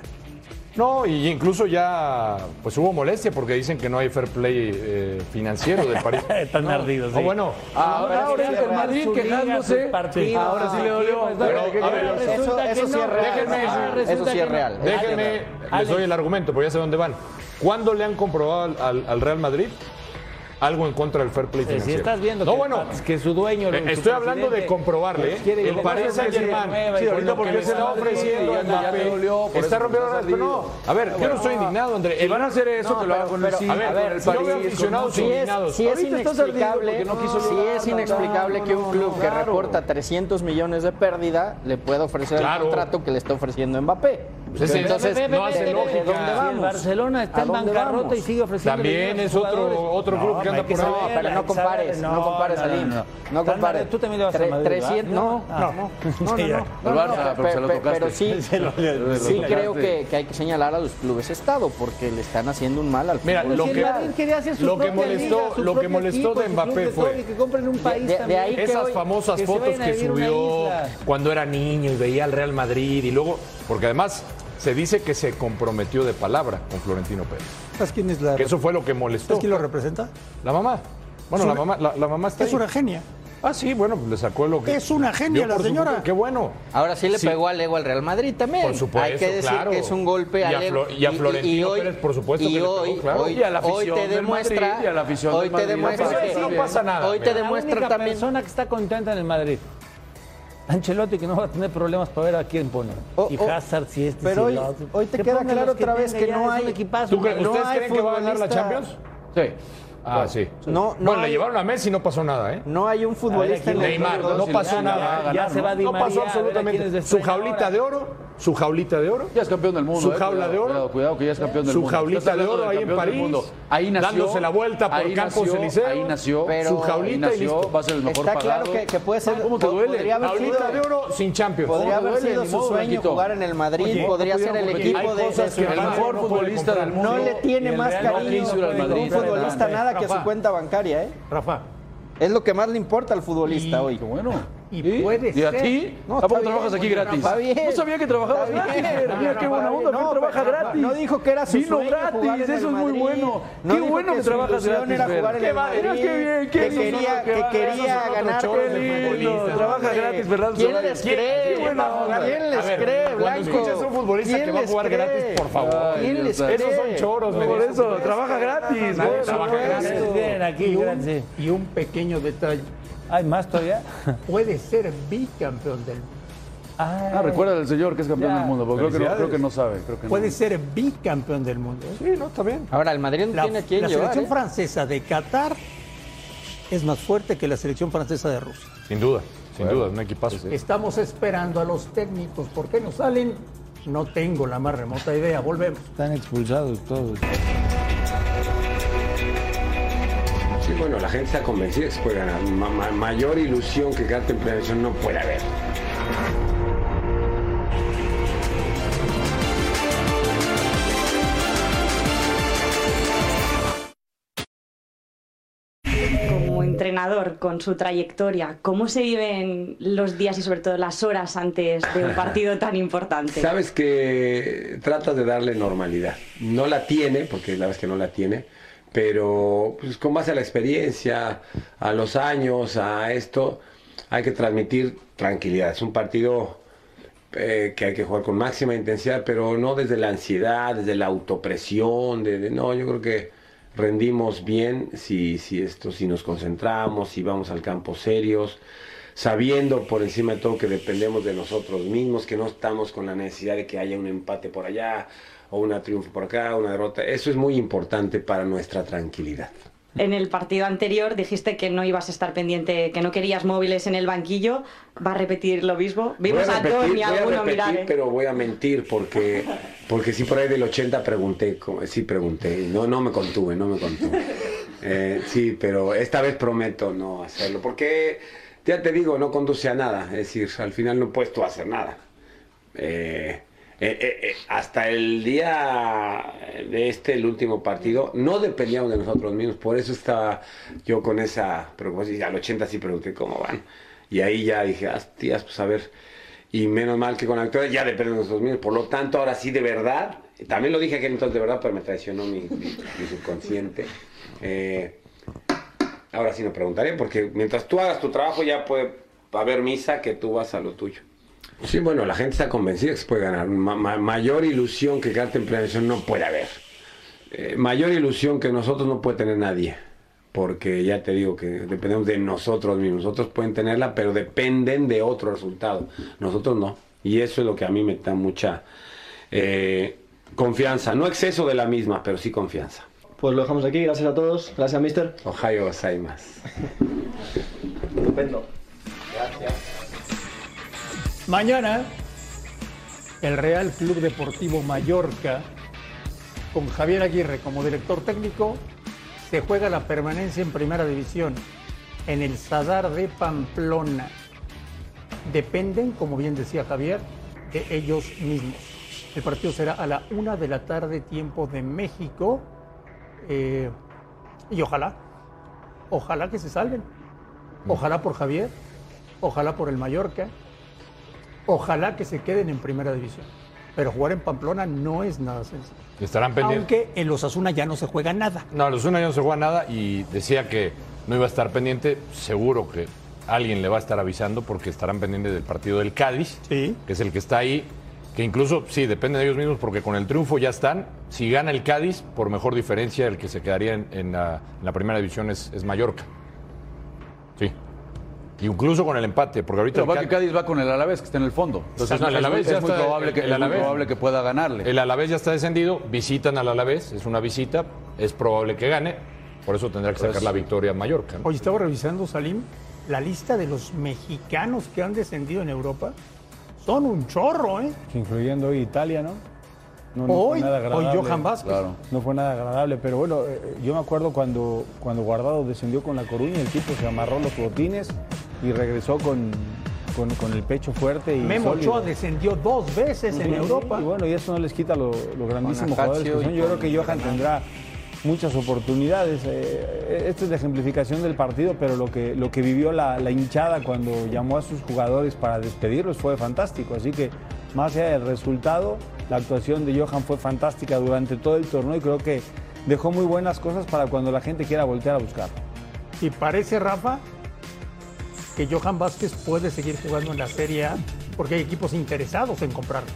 No, y incluso ya pues hubo molestia porque dicen que no hay fair play eh, financiero del París. Están No. ardidos, O sí. bueno, Ahora, ahora es el Madrid quejándose. Ahora sí le dolió. Pero, ¿qué a ver, quieres? Eso, sí es real. Déjenme- Eso sí es real. déjenme, les Alex. doy el argumento, porque ya sé dónde van. ¿Cuándo le han comprobado al Real Madrid algo en contra del fair play Si financiero? estás viendo no, que, bueno, que su dueño. Eh, Estoy hablando de comprobarle. quiere el Paris a Saint Germain. nueva y Sí, ahorita porque que se está ofreciendo a Mbappé. Está rompiendo te la has pero no. A ver, yo no estoy indignado, André. Si van a hacer eso, que lo hagan con el a ver, si yo veo aficionados Si es, indignados. si es inexplicable, si es inexplicable que un club que reporta 300 millones de pérdida le pueda ofrecer el contrato que le está ofreciendo Mbappé. Pues ese- Entonces, ve, ve, ve, no hace lógica. Barcelona está ¿A en bancarrota vamos? y sigue ofreciendo. También es otro- otro club que anda por ahí. No, pero no compares, no, compares, Salim. No, compares. Tú también le vas a Madrid, ¿verdad? 300, no, no, no, no, Sí, no, ya. no, El no, Barça, no, pero sí, sí creo que, que hay que señalar a los clubes Estado porque le están haciendo un mal al Mira, lo que- lo molestó- lo que molestó de Mbappé fue- Esas famosas fotos que subió cuando era niño y veía al Real Madrid y luego, porque además se dice que se comprometió de palabra con Florentino Pérez. ¿Sabes quién es la Que eso fue lo que molestó. ¿Sabes quién lo representa? La mamá. Bueno, la mamá, la, la mamá está Es ahí. una genia. Ah, sí, bueno, pues le sacó lo que. Es una genia la su señora. Qué bueno. Ahora sí le Sí. pegó al ego al Real Madrid también. Por supuesto, Hay que decir claro. que es un golpe Y a al ego. Y a Florentino Pérez, por supuesto y que le pegó, hoy, claro. hoy, Y a la hoy afición te del demuestra, Madrid, y a la afición hoy del te Madrid, demuestra no pasa que nada. No pasa nada. Hoy te La demuestra única también. persona que está contenta en el Madrid. Ancelotti que no va a tener problemas para ver a quién pone. Oh, y oh, Hazard si este pero si hoy- el otro. hoy te Que queda claro otra vez que no hay- equipazo. ¿Tú cre- no ¿Ustedes hay creen que va a ganar la Champions? Sí. Ah, sí. No, no bueno, le llevaron a Messi y no pasó nada, ¿eh? No hay un futbolista en el Neymar, no pasó nada. a ya se va Di No pasó a a absolutamente. Su jaulita ahora. de oro, su jaulita de oro. Ya es campeón del mundo. Su eh, jaula cuidado, de oro. Cuidado, cuidado, que ya es campeón del Su mundo. jaulita Estás de oro ahí en París, mundo. Ahí nació. dándose la vuelta por ahí Campos nació, Elíseo, Ahí nació. pero- su jaulita ahí y nació, listo. Va a ser el mejor Está claro que, que puede ser. ¿Cómo te duele? Jaulita de oro sin Champions. podría ¿Cómo haber sido su sueño jugar en el Madrid. Oye, podría no ser el equipo de, su que El mejor futbolista del mundo. No le tiene más cariño un futbolista nada. que su cuenta bancaria, ¿eh? Rafa, Es lo que más le importa al futbolista hoy. Qué bueno. Y ¿Sí? puede ¿Y a ser. ti? No, ¿A poco está trabajas bien, aquí gratis? No sabía que trabajabas gratis. Mira qué buena onda, No, trabaja gratis. No dijo que era su Vino sueño gratis, jugar en eso el es muy bueno. No Qué bueno que su trabajas gratis, era jugar en Qué el Madrid. qué bien, qué que quería, qué que quería ganar de futbolistas. Trabaja gratis, ¿verdad? ¿Quién les ¿Quién- cree? qué? ¿Quién les cree, Blanco? escuchas a un futbolista ¿Quién que va a les jugar gratis, por favor. ¿Quién les cree? Esos son choros, Por eso, trabaja gratis. Trabaja gratis. Y un pequeño detalle. ¿Hay más todavía? Puede ser bicampeón del mundo. Ah, recuerda del señor que es campeón Ya. del mundo, porque creo que, no, Felicidades. creo que no sabe. Creo que no. Puede ser bicampeón del mundo. ¿eh? Sí, no, está bien. Ahora, el Madrid no La, tiene a quién la llevar. selección ¿eh? francesa de Qatar es más fuerte que la selección francesa de Rusia. Sin duda, sin duda, un equipazo. Estamos esperando a los técnicos. ¿Por qué no salen? No tengo la más remota idea. Volvemos. Están expulsados todos. Sí, bueno, la gente está convencida que se puede ganar. Ma- ma- mayor ilusión que quedarte en división no puede haber. Como entrenador, con su trayectoria, ¿cómo se viven los días y sobre todo las horas antes de un partido tan importante? Sabes que tratas de darle normalidad. No la tiene, porque la verdad es que no la tiene, pero pues, con base a la experiencia, a los años, a esto, hay que transmitir tranquilidad. Es un partido eh, que hay que jugar con máxima intensidad, pero no desde la ansiedad, desde la autopresión, de, no, yo creo que rendimos bien si, si esto, si nos concentramos, si vamos al campo serios, sabiendo por encima de todo que dependemos de nosotros mismos, que no estamos con la necesidad de que haya un empate por allá o una triunfo por acá, una derrota. Eso es muy importante para nuestra tranquilidad. En el partido anterior dijiste que no ibas a estar pendiente, que no querías móviles en el banquillo. ¿Va a repetir lo mismo? Vimos Voy a, repetir, Tony voy a alguno repetir, mirar. ¿eh? pero voy a mentir porque, porque sí por ahí del 80 pregunté, sí pregunté, no, no me contuve, no me contuve. Eh, sí, pero esta vez prometo no hacerlo, porque ya te digo, no conduce a nada, es decir, al final no puedes tú hacer nada. Eh, Eh, eh, eh, hasta el día de este, el último partido, no dependíamos de nosotros mismos. Por eso estaba yo con esa preocupación. Y al 80 sí pregunté cómo van. Y ahí ya dije, ah, tías, pues a ver. Y menos mal que con actores ya dependen de nosotros mismos. Por lo tanto, ahora sí de verdad, también lo dije que entonces de verdad, pero me traicionó mi, subconsciente. Ahora sí me preguntaré, porque mientras tú hagas tu trabajo ya puede haber misa que tú vas a lo tuyo. Sí, bueno, la gente está convencida que se puede ganar. Ma- ma- mayor ilusión que quedarte en plena división no puede haber. Eh, mayor ilusión que nosotros no puede tener nadie. Porque ya te digo que dependemos de nosotros mismos. Nosotros pueden tenerla, pero dependen de otro resultado. Nosotros no. Y eso es lo que a mí me da mucha eh, confianza. No exceso de la misma, pero sí confianza. Pues lo dejamos aquí, gracias a todos, gracias mister. Ohio gozaimasu. Estupendo. Mañana, el Real Club Deportivo Mallorca, con Javier Aguirre como director técnico, se juega la permanencia en Primera División en el Sadar de Pamplona. Dependen, como bien decía Javier, de ellos mismos. El partido será a la una de la tarde, tiempo de México. Eh, y ojalá, ojalá que se salven. Ojalá por Javier, ojalá por el Mallorca, ojalá que se queden en primera división. Pero jugar en Pamplona no es nada sencillo. Estarán pendientes. Aunque en los Asuna ya no se juega nada. No, los una ya no se juega nada y decía que no iba a estar pendiente. Seguro que alguien le va a estar avisando porque estarán pendientes del partido del Cádiz, que es el que está ahí. Que incluso, sí, depende de ellos mismos porque con el triunfo ya están. Si gana el Cádiz, por mejor diferencia, el que se quedaría en, en la, en la primera división es, es Mallorca. Incluso con el empate, porque ahorita. Pero va que Cádiz va con el Alavés, que está en el fondo. Entonces No, el es, muy- Alavés es ya muy está- probable que, el es muy Alavés. probable que pueda ganarle. El Alavés ya está descendido, visitan al Alavés, es una visita, es probable que gane, por eso tendrá que sacar la victoria Mallorca. ¿no? Hoy estaba revisando, Salim, la lista de los mexicanos que han descendido en Europa. Son un chorro, ¿eh? Incluyendo hoy Italia, ¿no? No, no Hoy- fue nada hoy. Johan Vázquez. Claro. No fue nada agradable, pero bueno, eh, yo me acuerdo cuando, cuando Guardado descendió con la Coruña, el tipo se amarró los botines y regresó con, con, con el pecho fuerte y Memo sólido. Ochoa descendió dos veces en Sí, Europa. Y bueno, y eso no les quita lo, lo grandísimos Con jugadores que son. Yo creo que Johan tendrá muchas oportunidades. Eh, esta es la ejemplificación del partido, pero lo que, lo que vivió la, la hinchada cuando llamó a sus jugadores para despedirlos fue fantástico. Así que, más allá del resultado, la actuación de Johan fue fantástica durante todo el torneo y creo que dejó muy buenas cosas para cuando la gente quiera voltear a buscar. Y parece, Rafa, que Johan Vázquez puede seguir jugando en la Serie A porque hay equipos interesados en comprarlo.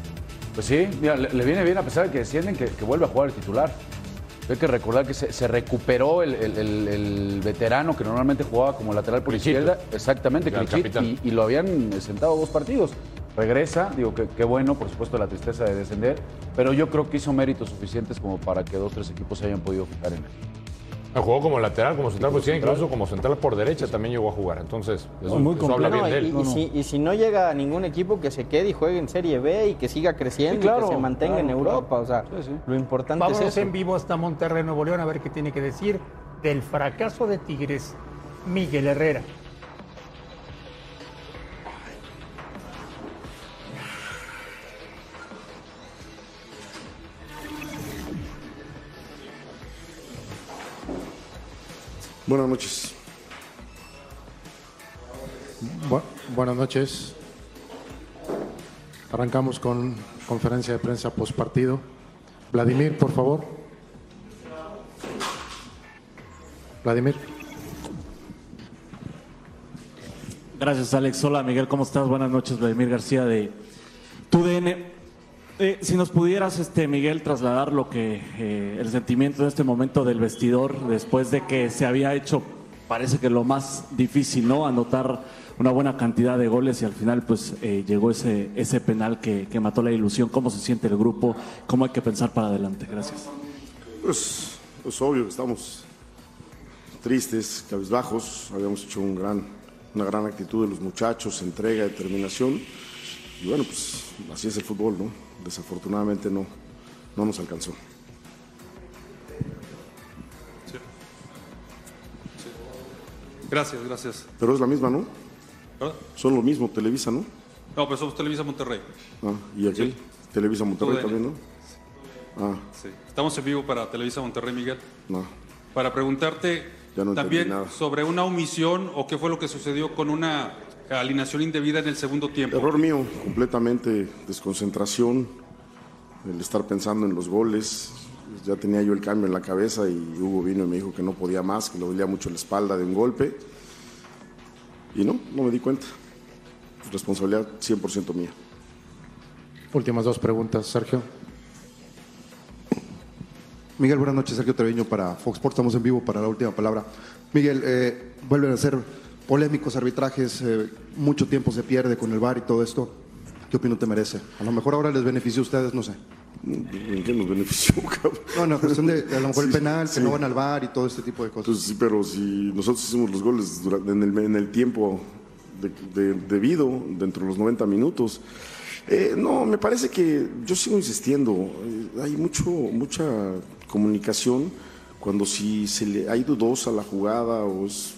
Pues sí, mira, le, le viene bien a pesar de que descienden que, que vuelve a jugar el titular. Hay que recordar que se, se recuperó el, el- el- el veterano que normalmente jugaba como lateral por izquierda, exactamente, capitán. y, y lo habían sentado dos partidos. Regresa, digo que qué bueno, por supuesto la tristeza de descender, pero yo creo que hizo méritos suficientes como para que dos tres equipos se hayan podido fijar en él. Jugó como lateral, como central, pues incluso como central por derecha también llegó a jugar. Entonces, eso, Muy eso habla bien de él. y, y si, y si no llega a ningún equipo que se quede y juegue en Serie B y que siga creciendo Sí, claro, y que se mantenga en claro, Europa. O sea, lo importante Vámonos es eso. en vivo hasta Monterrey, Nuevo León, a ver qué tiene que decir del fracaso de Tigres, Miguel Herrera. Buenas noches. Bu- buenas noches. Arrancamos con conferencia de prensa post partido. Vladimir, por favor. Vladimir. Gracias, Alex. Hola, Miguel, ¿cómo estás? Buenas noches, Vladimir García de TUDN. Eh, si nos pudieras, este, Miguel, trasladar lo que eh, el sentimiento de este momento del vestidor, después de que se había hecho, parece que lo más difícil, ¿no? Anotar una buena cantidad de goles y al final, pues, eh, llegó ese, ese penal que, que mató la ilusión. ¿Cómo se siente el grupo? ¿Cómo hay que pensar para adelante? Gracias. Pues es obvio que estamos tristes, cabizbajos. Habíamos hecho un gran, una gran actitud de los muchachos, entrega, determinación. Y bueno, pues así es el fútbol, ¿no? Desafortunadamente no, no nos alcanzó. Gracias, gracias. Pero es la misma, ¿no? ¿Perdón? Son lo mismo, Televisa, ¿no? No, pero somos Televisa Monterrey. Ah, ¿Y aquel? Televisa Monterrey también, ¿no? Ah, Sí. Estamos en vivo para Televisa Monterrey, Miguel. no. Para preguntarte no también sobre una omisión o qué fue lo que sucedió con una alineación indebida en el segundo tiempo. Error mío, completamente desconcentración, el estar pensando en los goles. Ya tenía yo el cambio en la cabeza y Hugo vino y me dijo que no podía más, que le dolía mucho la espalda de un golpe. Y no, no me di cuenta. Responsabilidad 100% mía. Últimas dos preguntas, Sergio. Miguel, buenas noches. Sergio Treviño para Fox Sports. Estamos en vivo para la última palabra. Miguel, eh, vuelven a ser polémicos arbitrajes. eh, mucho tiempo se pierde con el VAR y todo esto. ¿Qué opinión te merece? A lo mejor ahora les beneficia a ustedes, no sé. ¿En qué nos benefició, cabrón? No, no, cuestión de a lo mejor el Sí, penal, que sí. no van al VAR y todo este tipo de cosas. Pues sí, pero si nosotros hicimos los goles durante, en, el, en el tiempo de- de- debido, dentro de los 90 minutos, eh, no, me parece que yo sigo insistiendo, eh, hay mucho, mucha comunicación cuando si se le hay dudosa la jugada o es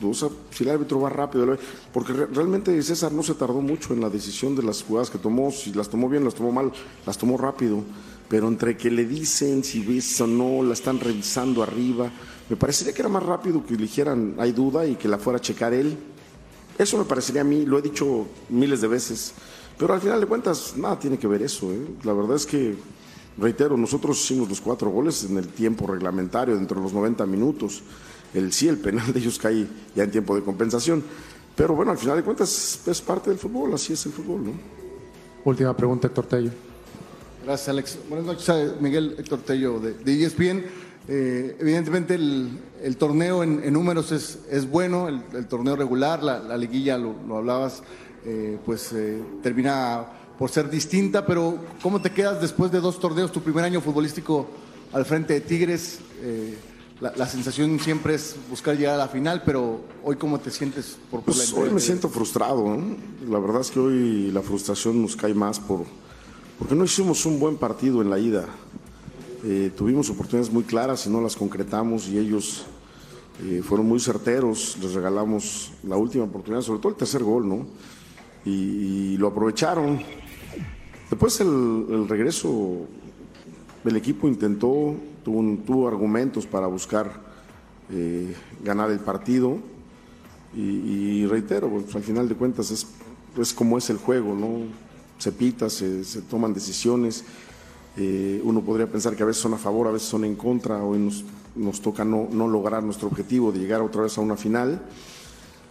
dudosa, si el árbitro va rápido, porque re- realmente César no se tardó mucho en la decisión de las jugadas que tomó, si las tomó bien, las tomó mal, las tomó rápido, pero entre que le dicen si ves o no, la están revisando arriba, me parecería que era más rápido que le dijeran hay duda y que la fuera a checar él. Eso me parecería a mí, lo he dicho miles de veces, pero al final de cuentas nada tiene que ver eso. ¿eh? La verdad es que, reitero, nosotros hicimos los cuatro goles en el tiempo reglamentario, dentro de los 90 minutos. El sí, el penal de ellos cae ya en tiempo de compensación. Pero bueno, al final de cuentas es parte del fútbol, así es el fútbol, ¿no? Última pregunta, Héctor Tello. Gracias, Alex. Buenas noches, a Miguel Héctor Tello de, de ESPN. Eh, evidentemente el, el torneo en, en números es, es bueno, el, el torneo regular, la, la liguilla, lo, lo hablabas, eh, pues eh, termina por ser distinta, pero ¿cómo te quedas después de dos torneos, tu primer año futbolístico al frente de Tigres? La, la sensación siempre es buscar llegar a la final, pero hoy ¿cómo te sientes por, Pues hoy me siento frustrado. ¿no? La verdad es que hoy la frustración nos cae más por porque no hicimos un buen partido en la ida. Eh, tuvimos oportunidades muy claras y no las concretamos y ellos eh, fueron muy certeros. Les regalamos la última oportunidad, sobre todo el tercer gol, ¿no? Y, y lo aprovecharon. Después el, el regreso el equipo intentó, tuvo, tuvo argumentos para buscar eh, ganar el partido. Y, y reitero, pues, al final de cuentas es, es como es el juego, ¿no? Se pita, se, se toman decisiones. Eh, uno podría pensar que a veces son a favor, a veces son en contra. Hoy nos, nos toca no, no lograr nuestro objetivo de llegar otra vez a una final.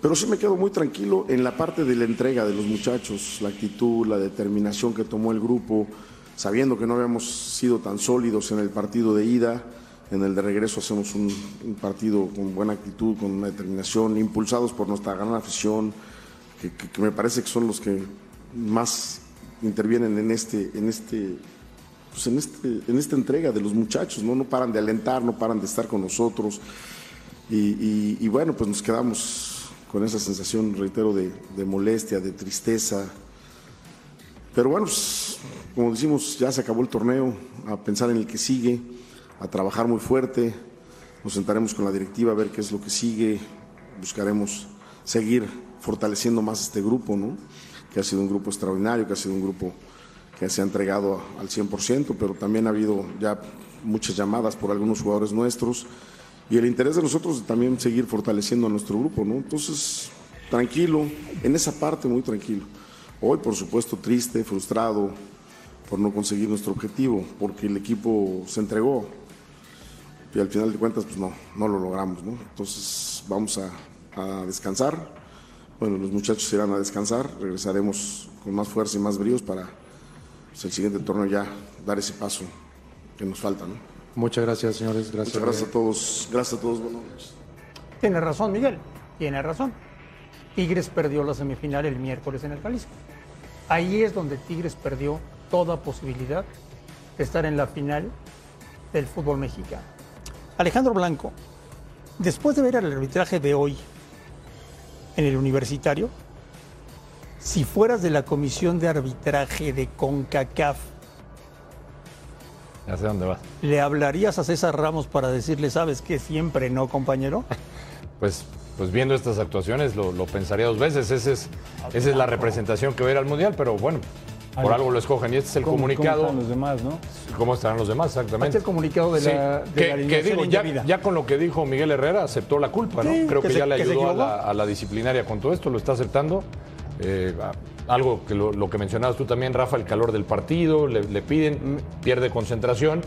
Pero sí me quedo muy tranquilo en la parte de la entrega de los muchachos, la actitud, la determinación que tomó el grupo, sabiendo que no habíamos sido tan sólidos en el partido de ida. En el de regreso hacemos un, partido con buena actitud, con una determinación, impulsados por nuestra gran afición, que, me parece que son los que más intervienen en este, en este, pues en este, en esta entrega de los muchachos, ¿no? No paran de alentar, no paran de estar con nosotros. Y, bueno, pues nos quedamos con esa sensación, reitero, de molestia, de tristeza. Pero bueno, pues, como decimos, ya se acabó el torneo, a pensar en el que sigue, a trabajar muy fuerte. Nos sentaremos con la directiva a ver qué es lo que sigue. Buscaremos seguir fortaleciendo más este grupo, ¿no? Que ha sido un grupo extraordinario, que ha sido un grupo que se ha entregado al 100%, pero también ha habido ya muchas llamadas por algunos jugadores nuestros y el interés de nosotros de también seguir fortaleciendo a nuestro grupo, ¿no? Entonces, tranquilo, en esa parte muy tranquilo. Hoy, por supuesto, triste, frustrado por no conseguir nuestro objetivo, porque el equipo se entregó y al final de cuentas, pues no, no lo logramos, ¿no? Entonces, vamos a, a descansar. Bueno, los muchachos irán a descansar, regresaremos con más fuerza y más bríos para pues, el siguiente torneo ya dar ese paso que nos falta, ¿no? Muchas gracias, señores. Gracias. Muchas gracias a todos. Gracias a todos. Buenas noches. Tiene razón, Miguel. Tiene razón. Tigres perdió la semifinal el miércoles en el Jalisco. Ahí es donde Tigres perdió toda posibilidad de estar en la final del fútbol mexicano. Alejandro Blanco, después de ver el arbitraje de hoy en el universitario, si fueras de la comisión de arbitraje de CONCACAF, Ya sé dónde vas. ¿le hablarías a César Ramos para decirle, sabes que siempre no, compañero? Pues, pues viendo estas actuaciones lo, lo pensaría dos veces. Ese es, esa es la representación que va a ir al Mundial, pero bueno, Por algo lo escogen y este es el ¿Cómo- comunicado. cómo están los demás, ¿no? ¿Cómo estarán los demás? Exactamente. Este es el comunicado de Sí, la, de que, la que alineación digo, ya, con lo que dijo Miguel Herrera aceptó la culpa, ¿no? Sí, Creo que que, se- ya le ayudó a la, a la disciplinaria con todo esto, lo está aceptando. Eh, algo que lo, lo que mencionabas tú también, Rafa, el calor del partido, le, le piden, pierde concentración.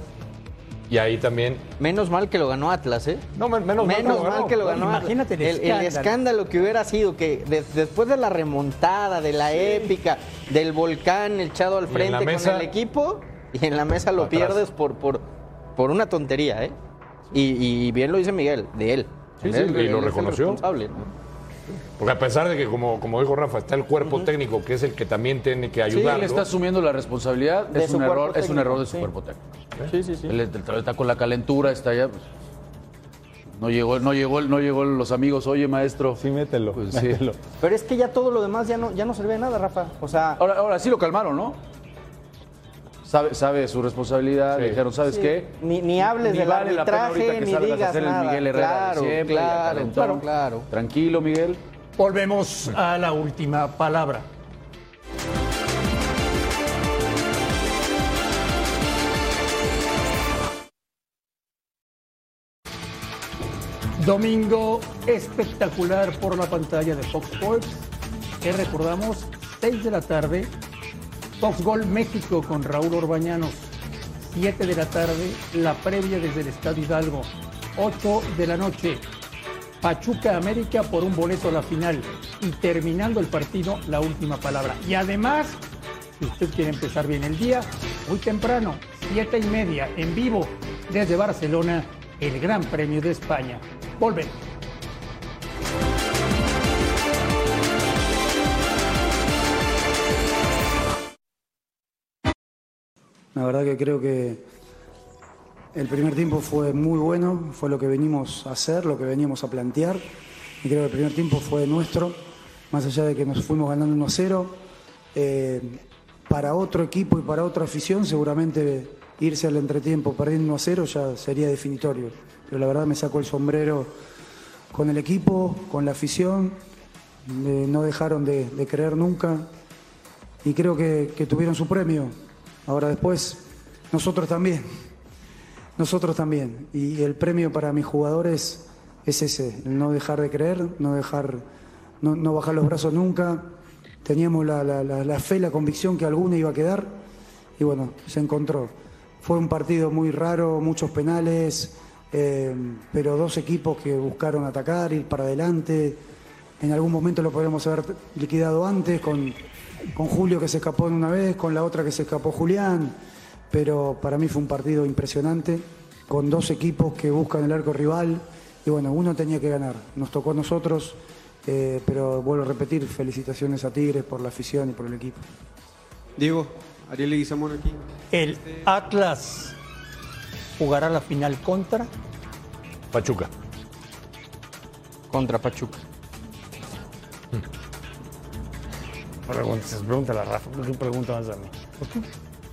Y ahí también. Menos mal que lo ganó Atlas, ¿eh? No, men- menos, Menos mal que lo ganó. Imagínate el el, el escándalo. escándalo que hubiera sido que de- después de la remontada, de la épica, del volcán echado al Y en frente con el equipo, y en la mesa lo Atrás. pierdes por, por, por una tontería, ¿eh? Y, y bien lo dice Miguel, de él. Sí, Él- sí, y él lo es el reconoció. responsable, ¿no? Porque a pesar de que, como, como dijo Rafa, está el cuerpo técnico, que es el que también tiene que Sí, ayudar. él está asumiendo la responsabilidad. De es su un, error, es un error de su sí. cuerpo técnico. Sí, sí, sí. Él está, está con la calentura, está allá. pues, no llegó, no llegó, no llegó los amigos. Oye, maestro. Sí, mételo. Pues sí. mételo. Pero es que ya todo lo demás ya no, ya no sirve de nada, Rafa. O sea, Ahora, ahora sí lo calmaron, ¿no? Sabe, sabe su responsabilidad. Le dijeron, ¿sabes Sí. qué? Ni- ni hables del vale la pena ahorita arbitraje, que ni a digas hacer el nada. Miguel Herrera Claro, siempre, claro, claro, claro. Tranquilo, Miguel. Volvemos a la última palabra. Domingo espectacular por la pantalla de Fox Sports. Que recordamos, 6 de la tarde, Fox Gol México con Raúl Orbañanos. 7 de la tarde, la previa desde el Estadio Hidalgo. 8 de la noche, Pachuca América por un boleto a la final. Y terminando el partido, la última palabra. Y además, si usted quiere empezar bien el día, muy temprano, siete y media, en vivo, desde Barcelona, el Gran Premio de España. Volvemos. La verdad que creo que el primer tiempo fue muy bueno, fue lo que venimos a hacer, lo que veníamos a plantear. Y creo que el primer tiempo fue nuestro, más allá de que nos fuimos ganando 1 a 0. eh, para otro equipo y para otra afición, seguramente irse al entretiempo perdiendo 1 a 0 ya sería definitorio. Pero la verdad me saco el sombrero con el equipo, con la afición. no dejaron de, creer nunca y creo que tuvieron su premio. Ahora después, nosotros también. Nosotros también. Y el premio para mis jugadores es ese, no dejar de creer, no dejar, no, no bajar los brazos nunca. Teníamos la- la fe, la convicción que alguna iba a quedar y bueno, se encontró. Fue un partido muy raro, muchos penales, eh, pero dos equipos que buscaron atacar, ir para adelante. En algún momento lo podríamos haber liquidado antes con, con Julio que se escapó en una vez, con la otra que se escapó Julián, pero para mí fue un partido impresionante, con dos equipos que buscan el arco rival y bueno, uno tenía que ganar, nos tocó a nosotros, eh, pero vuelvo a repetir, felicitaciones a Tigres por la afición y por el equipo. Diego, Ariel Leguizamón aquí. El Atlas jugará la final contra. Pachuca. Contra Pachuca. Preguntas, pregúntale a Rafa, ¿por qué preguntas a mí?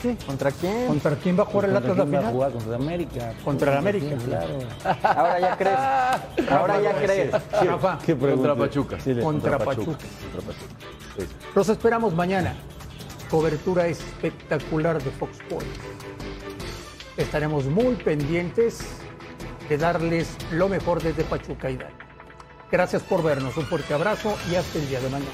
¿Qué? ¿Contra quién? ¿Contra quién va a jugar el ¿Contra Atlas la quién va a final? jugar? Contra América. Contra el América. quién? Claro. Ahora ya crees. Ahora ya crees. Rafa, ¿Qué pregunta? Contra Pachuca. Sí, le- contra Contra Pachuca. Contra Pachuca. Sí. Los esperamos mañana. Cobertura espectacular de Fox Sports. Estaremos muy pendientes de darles lo mejor desde Pachuca y Hidalgo. Gracias por vernos. Un fuerte abrazo y hasta el día de mañana.